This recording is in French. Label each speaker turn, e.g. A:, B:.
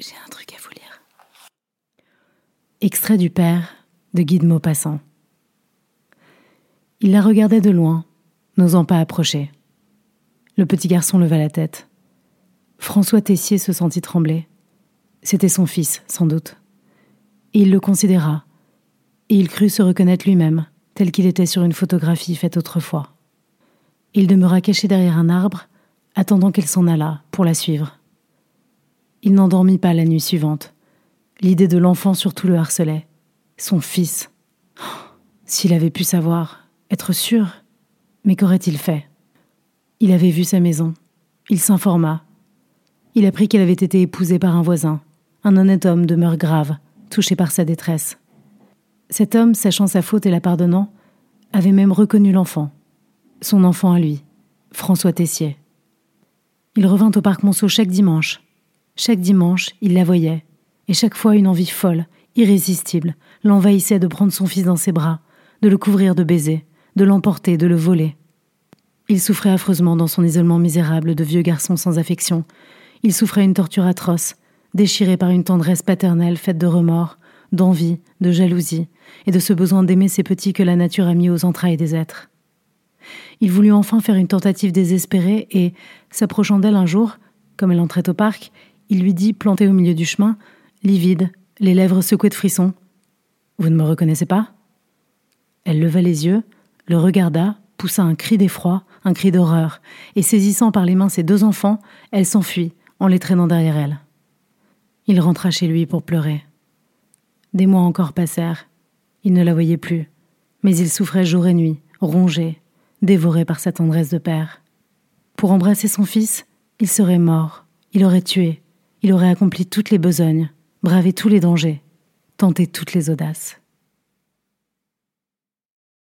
A: J'ai un truc à vous lire.
B: Extrait du Père de Guy de Maupassant. Il la regardait de loin, n'osant pas approcher. Le petit garçon leva la tête. François Tessier se sentit trembler. C'était son fils, sans doute. Et il le considéra, et il crut se reconnaître lui-même, tel qu'il était sur une photographie faite autrefois. Il demeura caché derrière un arbre, attendant qu'elle s'en allât pour la suivre. Il n'endormit pas la nuit suivante. L'idée de l'enfant surtout le harcelait. Son fils. Oh, s'il avait pu savoir, être sûr. Mais qu'aurait-il fait? Il avait vu sa maison. Il s'informa. Il apprit qu'elle avait été épousée par un voisin, un honnête homme de mœurs graves, touché par sa détresse. Cet homme, sachant sa faute et la pardonnant, avait même reconnu l'enfant, son enfant à lui, François Tessier. Il revint au parc Monceau chaque dimanche, chaque dimanche, il la voyait, et chaque fois une envie folle, irrésistible, l'envahissait de prendre son fils dans ses bras, de le couvrir de baisers, de l'emporter, de le voler. Il souffrait affreusement dans son isolement misérable de vieux garçon sans affection. Il souffrait une torture atroce, déchiré par une tendresse paternelle faite de remords, d'envie, de jalousie, et de ce besoin d'aimer ces petits que la nature a mis aux entrailles des êtres. Il voulut enfin faire une tentative désespérée et, s'approchant d'elle un jour, comme elle entrait au parc, il lui dit, planté au milieu du chemin, livide, les lèvres secouées de frissons Vous ne me reconnaissez pas? Elle leva les yeux, le regarda, poussa un cri d'effroi, un cri d'horreur, et saisissant par les mains ses deux enfants, elle s'enfuit, en les traînant derrière elle. Il rentra chez lui pour pleurer. Des mois encore passèrent. Il ne la voyait plus, mais il souffrait jour et nuit, rongé, dévoré par sa tendresse de père. Pour embrasser son fils, il serait mort, il aurait tué, il aurait accompli toutes les besognes, bravé tous les dangers, tenté toutes les audaces.